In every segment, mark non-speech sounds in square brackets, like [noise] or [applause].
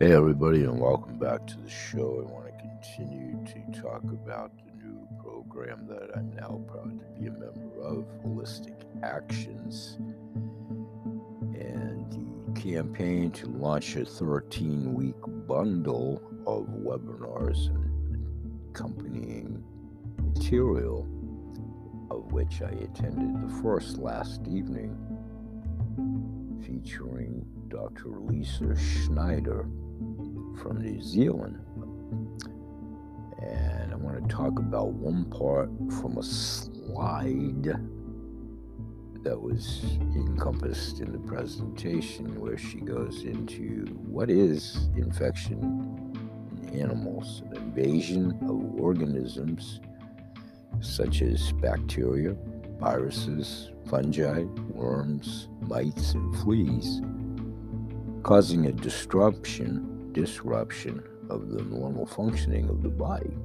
Hey, everybody, and welcome back to the show. I want to continue to talk about the new program that I'm now proud to be a member of Holistic Actions and the campaign to launch a 13 week bundle of webinars and accompanying material, of which I attended the first last evening, featuring Dr. Lisa Schneider from New Zealand. And I want to talk about one part from a slide that was encompassed in the presentation where she goes into what is infection in animals, an invasion of organisms such as bacteria, viruses, fungi, worms, mites, and fleas, causing a disruption disruption of the normal functioning of the body.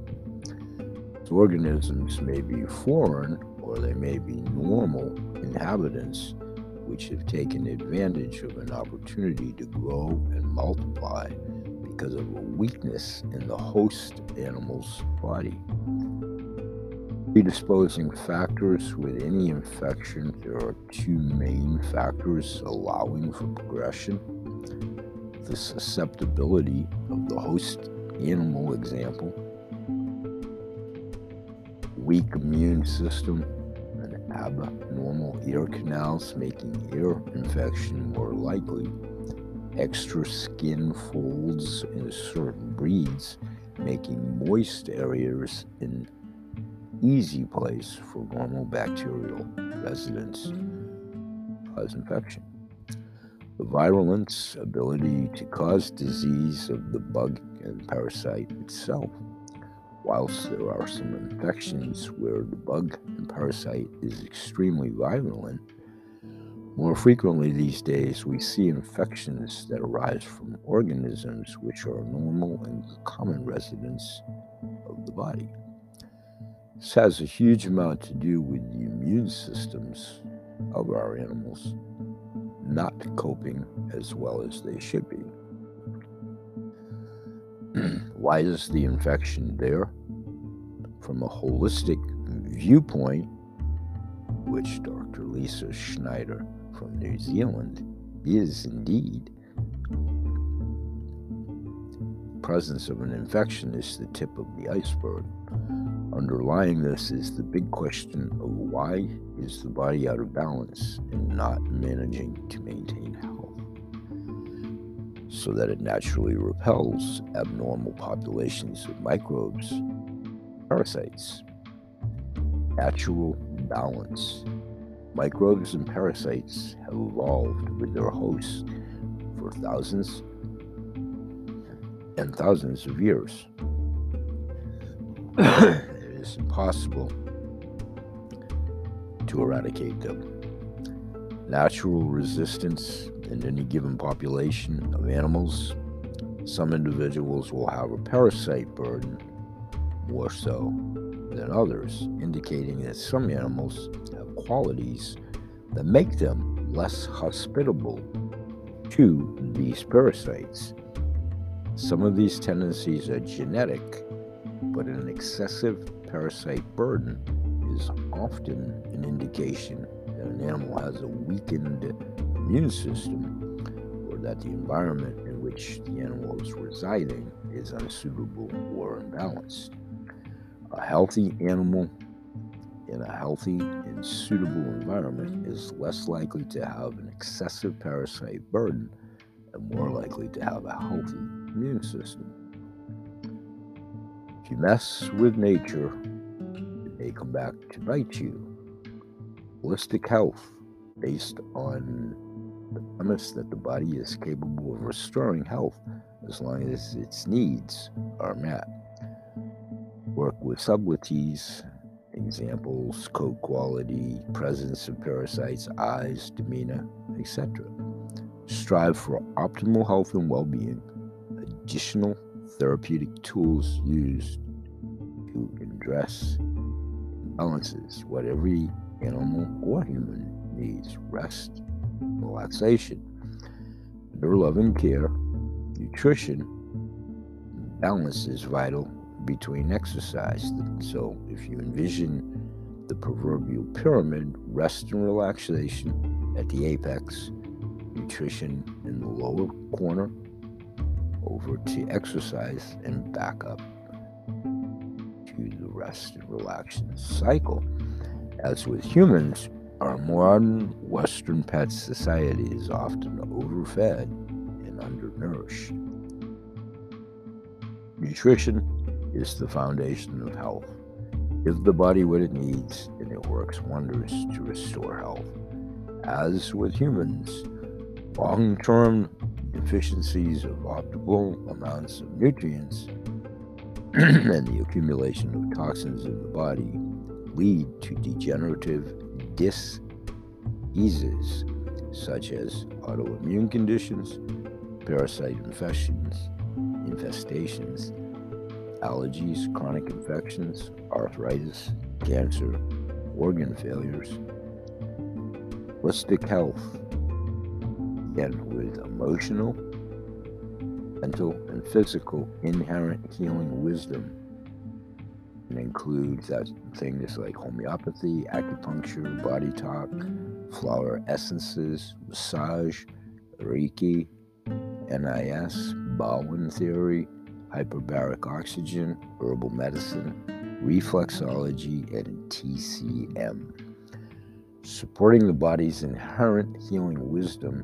So organisms may be foreign or they may be normal inhabitants which have taken advantage of an opportunity to grow and multiply because of a weakness in the host animal's body. Predisposing factors with any infection, there are two main factors allowing for progression the susceptibility of the host animal example, weak immune system, and abnormal ear canals making ear infection more likely, extra skin folds in certain breeds making moist areas an easy place for normal bacterial residents cause infection the virulence, ability to cause disease of the bug and parasite itself. Whilst there are some infections where the bug and parasite is extremely virulent, more frequently these days we see infections that arise from organisms which are normal and common residents of the body. This has a huge amount to do with the immune systems of our animals not coping as well as they should be. [clears throat] Why is the infection there? From a holistic viewpoint, which Dr. Lisa Schneider from New Zealand is indeed, presence of an infection is the tip of the iceberg. Underlying this is the big question of why is the body out of balance and not managing to maintain health so that it naturally repels abnormal populations of microbes, parasites. Natural balance. Microbes and parasites have evolved with their hosts for thousands and thousands of years. [coughs] it is impossible to eradicate them. Natural resistance in any given population of animals, some individuals will have a parasite burden more so than others, indicating that some animals have qualities that make them less hospitable to these parasites. Some of these tendencies are genetic, but an excessive parasite burden is often an indication that an animal has a weakened immune system or that the environment in which the animal is residing is unsuitable or unbalanced. A healthy animal in a healthy and suitable environment is less likely to have an excessive parasite burden and more likely to have a healthy immune system. If you mess with nature, may come back to bite you. Holistic health, based on the premise that the body is capable of restoring health as long as its needs are met. Work with subtleties, examples, coat quality, presence of parasites, eyes, demeanor, etc. Strive for optimal health and well being. Additional therapeutic tools used to address imbalances what every animal or human needs rest, relaxation, under loving care, Nutrition balance is vital between exercise. So if you envision the proverbial pyramid, rest and relaxation at the apex, nutrition in the lower corner, over to exercise and back up rest and relaxation cycle. As with humans, our modern Western pet society is often overfed and undernourished. Nutrition is the foundation of health. Give the body what it needs, and it works wonders to restore health. As with humans, long term deficiencies of optimal amounts of nutrients [clears throat] and the accumulation of toxins in the body lead to degenerative diseases such as autoimmune conditions, parasite infections, infestations, allergies, chronic infections, arthritis, cancer, organ failures, holistic health, again with emotional, mental, and physical inherent healing wisdom. And includes that things like homeopathy, acupuncture, body talk, flower essences, massage, Reiki, NIS, Bowen theory, hyperbaric oxygen, herbal medicine, reflexology, and TCM. Supporting the body's inherent healing wisdom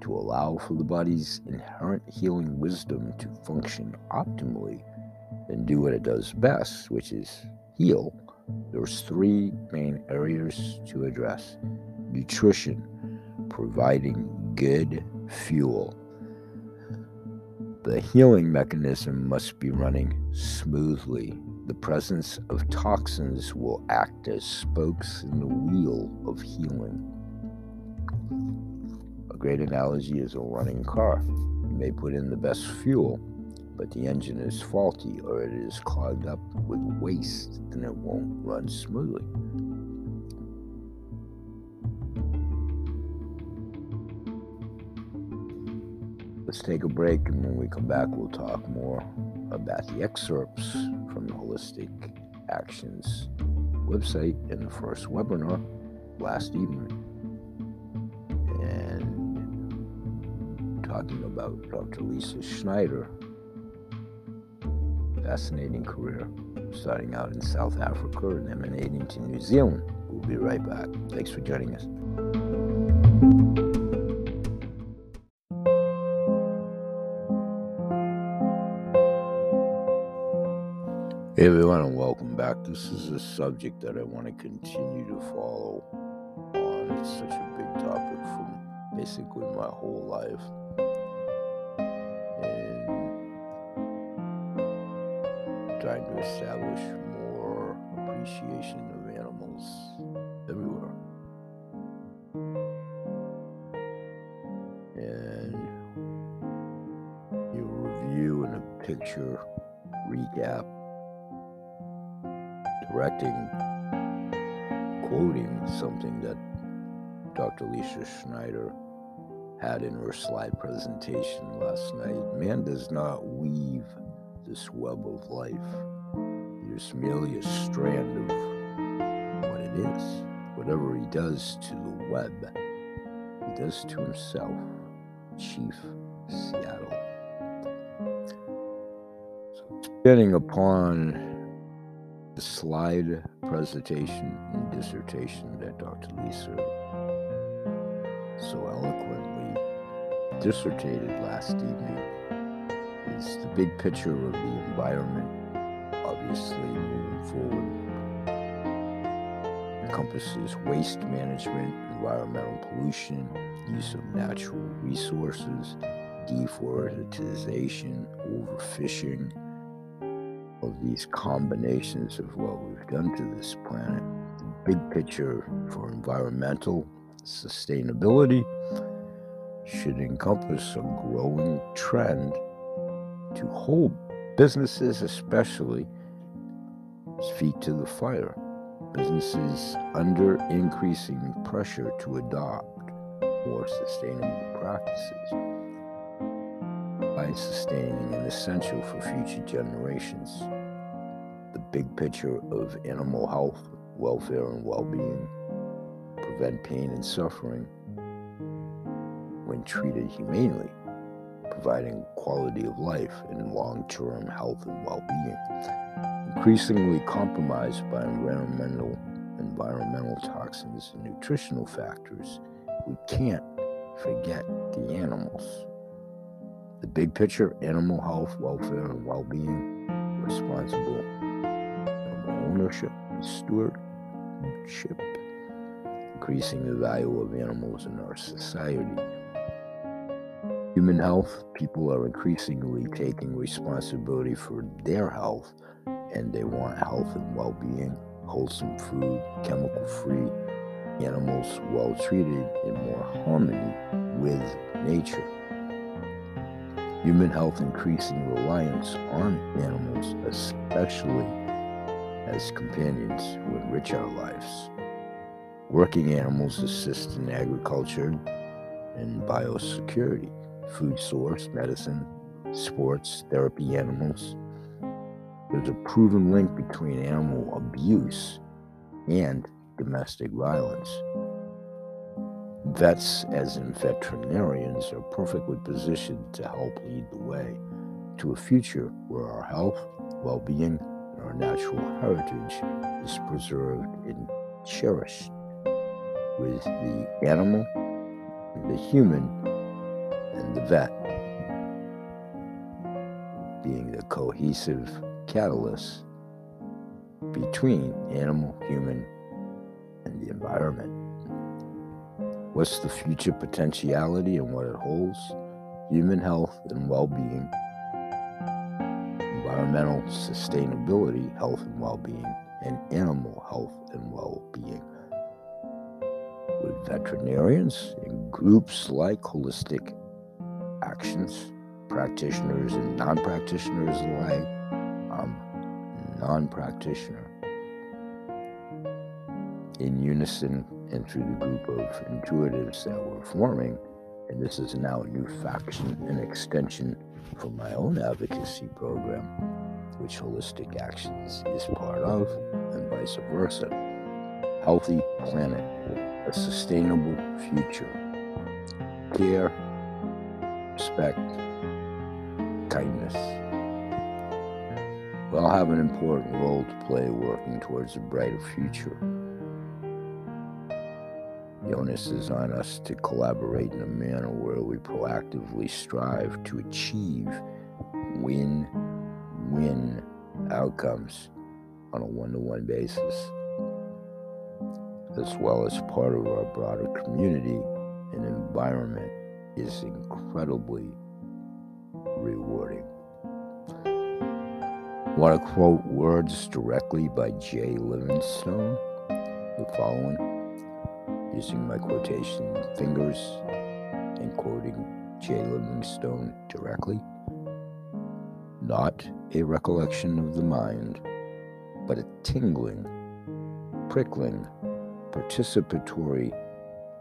to allow for the body's inherent healing wisdom to function optimally and do what it does best, which is heal, there's three main areas to address nutrition, providing good fuel the healing mechanism must be running smoothly. The presence of toxins will act as spokes in the wheel of healing. Great analogy is a running car. You may put in the best fuel, but the engine is faulty or it is clogged up with waste and it won't run smoothly. Let's take a break, and when we come back, we'll talk more about the excerpts from the Holistic Actions website in the first webinar last evening. Talking about Dr. Lisa Schneider. Fascinating career, starting out in South Africa and emanating to New Zealand. We'll be right back. Thanks for joining us. Hey everyone, and welcome back. This is a subject that I want to continue to follow on. It's such a big topic from basically my whole life. Trying to establish more appreciation of animals everywhere. And you review in a picture recap directing, quoting something that Dr. Lisa Schneider had in her slide presentation last night. Man does not weave this web of life. Is merely a strand of what it is. Whatever he does to the web, he does to himself. Chief Seattle. So, getting upon the slide presentation and dissertation that Dr. Lisa so eloquently dissertated last evening is the big picture of the environment, obviously moving forward. Encompasses waste management, environmental pollution, use of natural resources, deforestation, overfishing, of these combinations of what we've done to this planet. The big picture for environmental sustainability should encompass a growing trend to hold businesses, especially, feet to the fire. Businesses under increasing pressure to adopt more sustainable practices by sustaining and essential for future generations. The big picture of animal health, welfare, and well being prevent pain and suffering when treated humanely, providing quality of life and long term health and well being. Increasingly compromised by environmental environmental toxins and nutritional factors, we can't forget the animals. The big picture animal health, welfare, and well being, responsible animal ownership and stewardship, increasing the value of animals in our society. Human health, people are increasingly taking responsibility for their health and they want health and well being, wholesome food, chemical free, animals well treated in more harmony with nature. Human health increasing reliance on animals, especially as companions, who enrich our lives. Working animals assist in agriculture and biosecurity, food source, medicine, sports, therapy animals. There's a proven link between animal abuse and domestic violence. Vets, as in veterinarians, are perfectly positioned to help lead the way to a future where our health, well being, and our natural heritage is preserved and cherished, with the animal, the human, and the vet being the cohesive catalyst between animal, human, and the environment. What's the future potentiality and what it holds? Human health and well being, environmental sustainability, health and well being, and animal health and well being. With veterinarians and groups like Holistic Actions, practitioners and non practitioners alike, um, I'm non practitioner in unison and through the group of intuitives that we're forming. And this is now a new faction and extension for my own advocacy program, which Holistic Actions is part of, and vice versa. Healthy planet, a sustainable future, care, respect, kindness. We all have an important role to play working towards a brighter future. The onus is on us to collaborate in a manner where we proactively strive to achieve win win outcomes on a one to one basis, as well as part of our broader community and environment, is incredibly rewarding. I want to quote words directly by Jay Livingstone the following using my quotation fingers and quoting Jay Livingstone directly. Not a recollection of the mind, but a tingling, prickling, participatory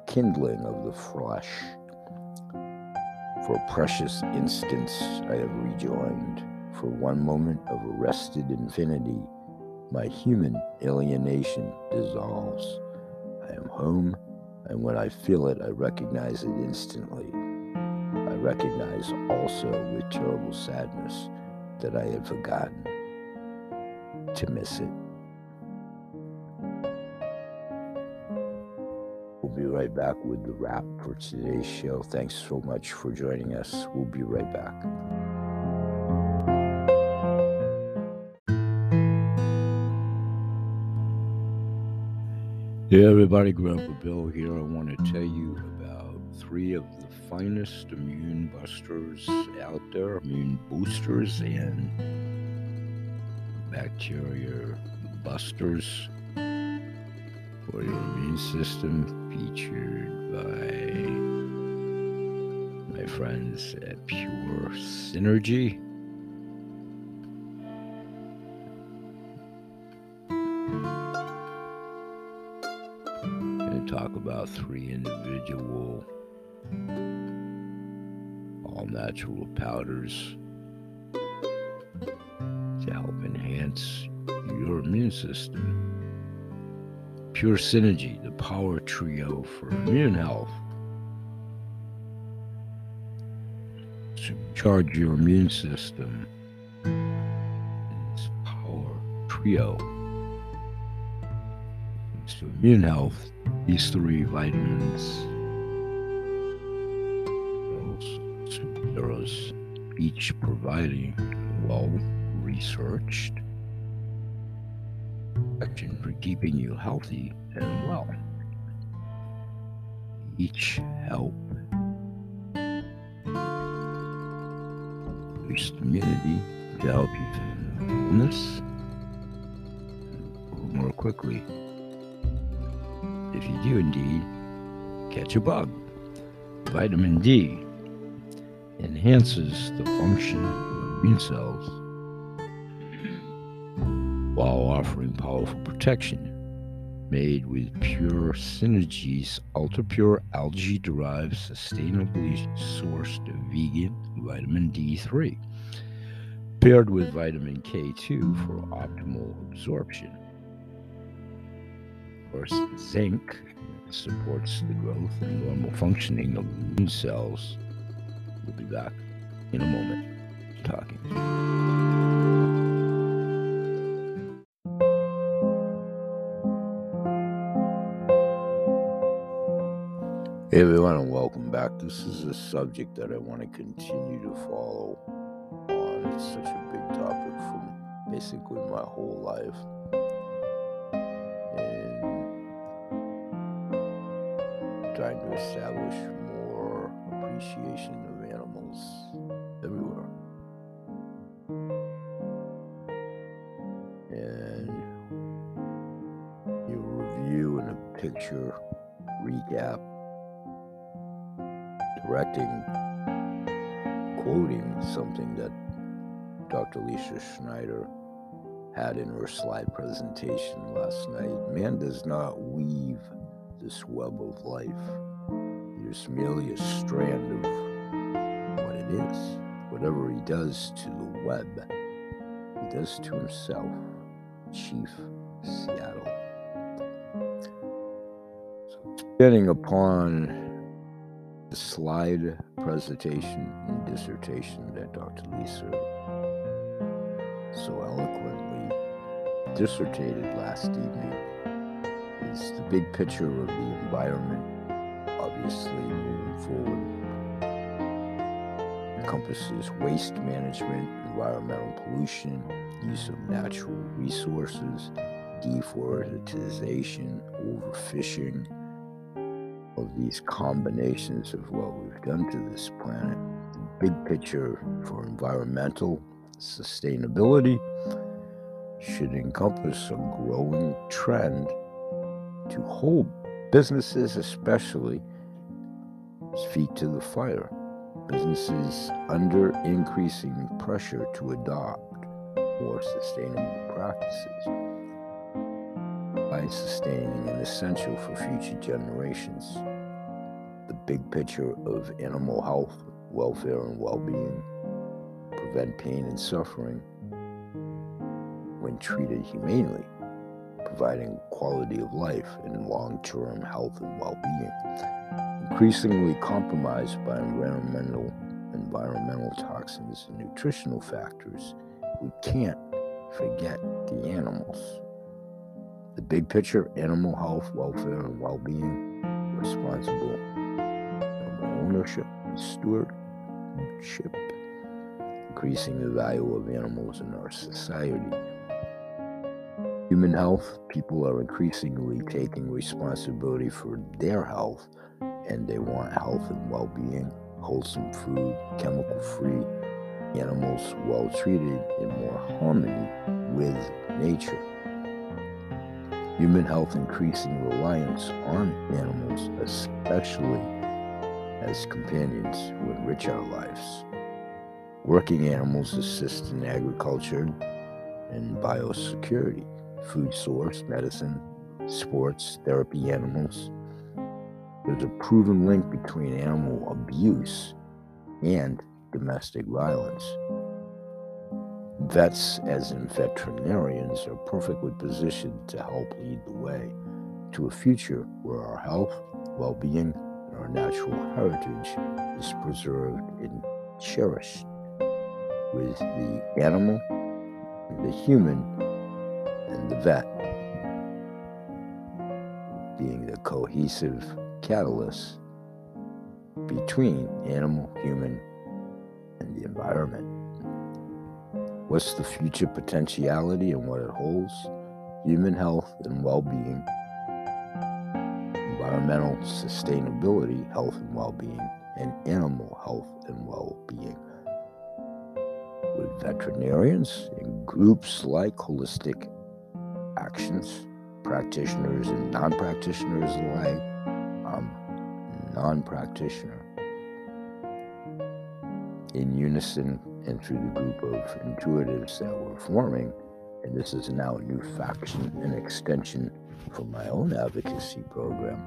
kindling of the flesh. For a precious instants I have rejoined, for one moment of arrested infinity, my human alienation dissolves. I am home, and when I feel it, I recognize it instantly. I recognize also with terrible sadness that I had forgotten to miss it. We'll be right back with the wrap for today's show. Thanks so much for joining us. We'll be right back. Hey everybody, Grandpa Bill here. I want to tell you about three of the finest immune busters out there, immune boosters and bacteria busters for the immune system featured by my friends at Pure Synergy. Talk about three individual all natural powders to help enhance your immune system. Pure Synergy, the power trio for immune health. To charge your immune system. This power trio. To immune health, these three vitamins, superheroes, each providing well researched for keeping you healthy and well. Each help boost immunity to help you illness more quickly. If you do indeed catch a bug, vitamin D enhances the function of immune cells while offering powerful protection. Made with Pure synergies, ultra pure algae derived, sustainably sourced vegan vitamin D3, paired with vitamin K2 for optimal absorption. Of course, zinc supports the growth and normal functioning of immune cells. We'll be back in a moment Hey everyone, and welcome back. This is a subject that I want to continue to follow on. It's such a big topic from basically my whole life. And trying to establish more appreciation of animals everywhere. And you review in a picture recap quoting something that Dr. Lisa Schneider had in her slide presentation last night. Man does not weave this web of life. Is merely a strand of what it is. Whatever he does to the web, he does to himself. Chief Seattle. So, upon the slide presentation and dissertation that Dr. Lisa so eloquently dissertated last evening is the big picture of the environment, obviously moving forward. Encompasses waste management, environmental pollution, use of natural resources, deforestation, overfishing, of these combinations of what we've done to this planet. The big picture for environmental sustainability should encompass a growing trend to hold businesses, especially, feet to the fire. Businesses under increasing pressure to adopt more sustainable practices by sustaining an essential for future generations big picture of animal health, welfare, and well being, prevent pain and suffering when treated humanely, providing quality of life and long term health and well being. Increasingly compromised by environmental, environmental toxins and nutritional factors, we can't forget the animals. The big picture animal health, welfare, and well being, responsible ownership and stewardship, increasing the value of animals in our society. Human health, people are increasingly taking responsibility for their health and they want health and well being, wholesome food, chemical free, animals well treated in more harmony with nature. Human health increasing reliance on animals, especially as companions who enrich our lives. Working animals assist in agriculture and biosecurity, food source, medicine, sports, therapy animals. There's a proven link between animal abuse and domestic violence. Vets, as in veterinarians, are perfectly positioned to help lead the way to a future where our health, well being, our natural heritage is preserved and cherished, with the animal, the human, and the vet being the cohesive catalyst between animal, human, and the environment. What's the future potentiality and what it holds? Human health and well being, environmental sustainability, health and well being, and animal health and well being. With veterinarians and groups like Holistic Actions, practitioners and non practitioners alike, um, I'm non practitioner. In unison and through the group of intuitives that we're forming, and this is now a new faction and extension from my own advocacy program,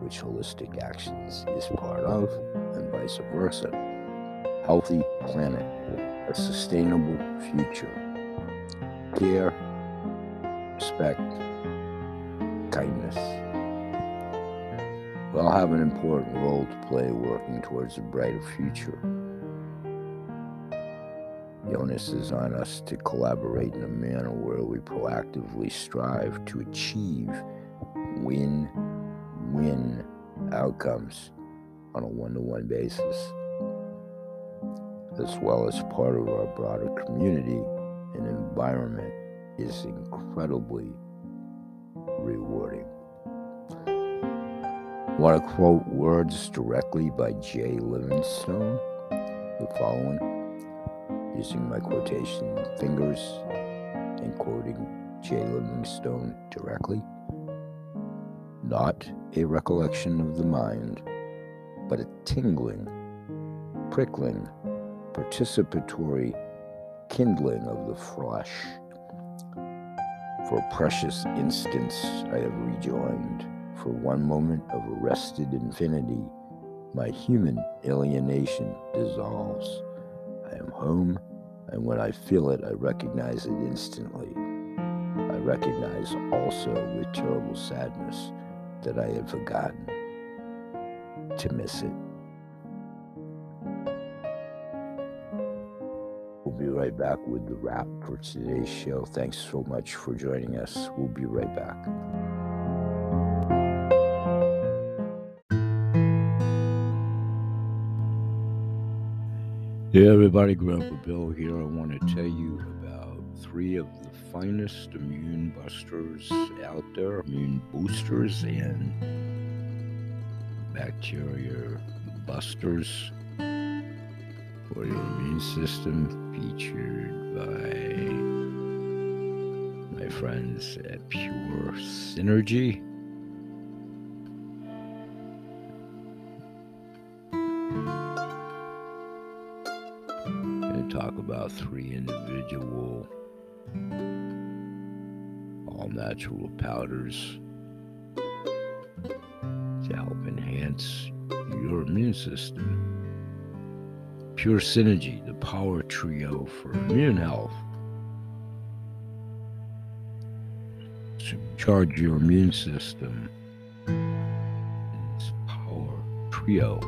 which Holistic Actions is part of, and vice versa. Healthy planet, a sustainable future, care, respect, kindness. We all have an important role to play working towards a brighter future. The onus is on us to collaborate in a manner where we proactively strive to achieve win win outcomes on a one to one basis, as well as part of our broader community and environment, is incredibly rewarding. I want to quote words directly by Jay Livingstone, the following using my quotation fingers and quoting Jay Livingstone directly. Not a recollection of the mind, but a tingling, prickling, participatory kindling of the flesh. For precious instance I have rejoined, for one moment of arrested infinity, my human alienation dissolves. I am home, and when I feel it, I recognize it instantly. I recognize also with terrible sadness that I had forgotten to miss it. We'll be right back with the wrap for today's show. Thanks so much for joining us. We'll be right back. Hey everybody, Grandpa Bill here. I want to tell you about three of the finest immune busters out there, immune boosters and bacteria busters for your immune system, featured by my friends at Pure Synergy. Three individual all natural powders to help enhance your immune system. Pure Synergy, the power trio for immune health. To charge your immune system. This power trio.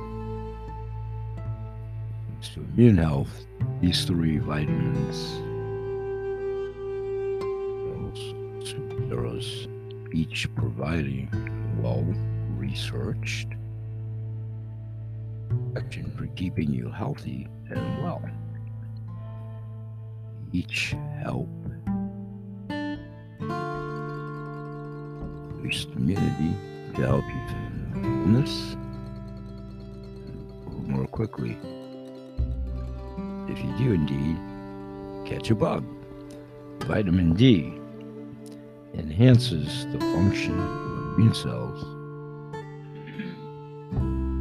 To immune health, these three vitamins, those each providing well researched action for keeping you healthy and well. Each help boost immunity to help you to illness more quickly if you do indeed catch a bug. Vitamin D enhances the function of immune cells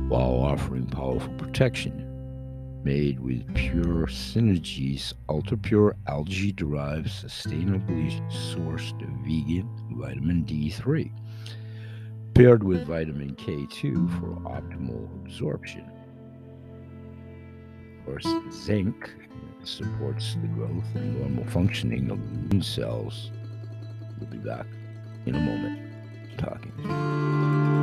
while offering powerful protection. Made with Pure synergies ultra pure algae derived, sustainably sourced vegan vitamin D3, paired with vitamin K2 for optimal absorption course, zinc supports the growth and normal functioning of immune cells. We'll be back in a moment talking.